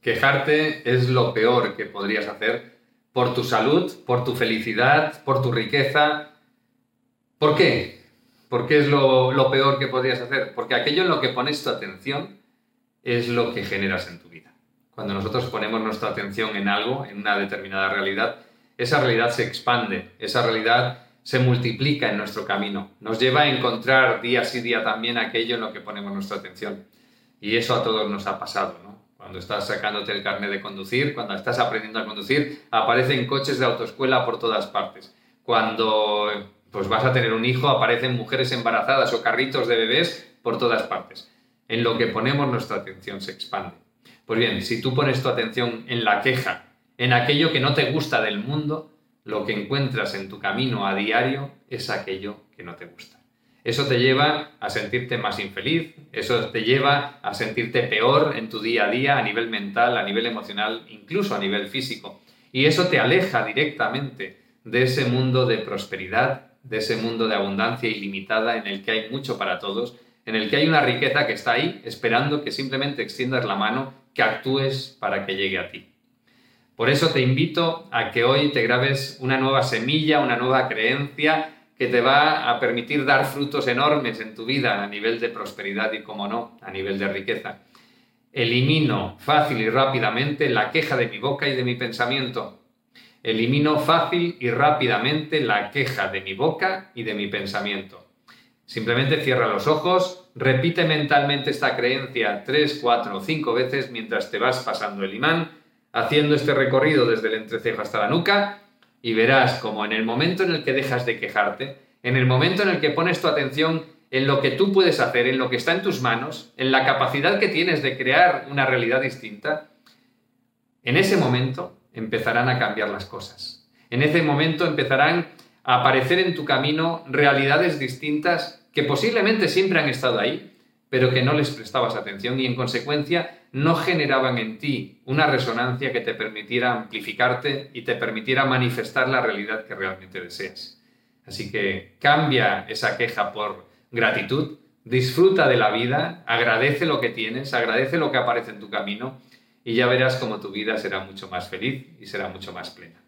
Quejarte es lo peor que podrías hacer por tu salud, por tu felicidad, por tu riqueza. ¿Por qué? ¿Por qué es lo, lo peor que podrías hacer? Porque aquello en lo que pones tu atención es lo que generas en tu vida. Cuando nosotros ponemos nuestra atención en algo, en una determinada realidad, esa realidad se expande, esa realidad se multiplica en nuestro camino, nos lleva a encontrar día sí día también aquello en lo que ponemos nuestra atención. Y eso a todos nos ha pasado, ¿no? Cuando estás sacándote el carnet de conducir, cuando estás aprendiendo a conducir, aparecen coches de autoescuela por todas partes. Cuando pues vas a tener un hijo, aparecen mujeres embarazadas o carritos de bebés por todas partes. En lo que ponemos nuestra atención se expande. Pues bien, si tú pones tu atención en la queja, en aquello que no te gusta del mundo, lo que encuentras en tu camino a diario es aquello que no te gusta. Eso te lleva a sentirte más infeliz, eso te lleva a sentirte peor en tu día a día a nivel mental, a nivel emocional, incluso a nivel físico. Y eso te aleja directamente de ese mundo de prosperidad, de ese mundo de abundancia ilimitada en el que hay mucho para todos, en el que hay una riqueza que está ahí esperando que simplemente extiendas la mano, que actúes para que llegue a ti. Por eso te invito a que hoy te grabes una nueva semilla, una nueva creencia que te va a permitir dar frutos enormes en tu vida a nivel de prosperidad y, como no, a nivel de riqueza. Elimino fácil y rápidamente la queja de mi boca y de mi pensamiento. Elimino fácil y rápidamente la queja de mi boca y de mi pensamiento. Simplemente cierra los ojos, repite mentalmente esta creencia tres, cuatro o cinco veces mientras te vas pasando el imán haciendo este recorrido desde el entrecejo hasta la nuca y verás como en el momento en el que dejas de quejarte, en el momento en el que pones tu atención en lo que tú puedes hacer, en lo que está en tus manos, en la capacidad que tienes de crear una realidad distinta, en ese momento empezarán a cambiar las cosas. En ese momento empezarán a aparecer en tu camino realidades distintas que posiblemente siempre han estado ahí, pero que no les prestabas atención y en consecuencia no generaban en ti una resonancia que te permitiera amplificarte y te permitiera manifestar la realidad que realmente deseas. Así que cambia esa queja por gratitud, disfruta de la vida, agradece lo que tienes, agradece lo que aparece en tu camino y ya verás cómo tu vida será mucho más feliz y será mucho más plena.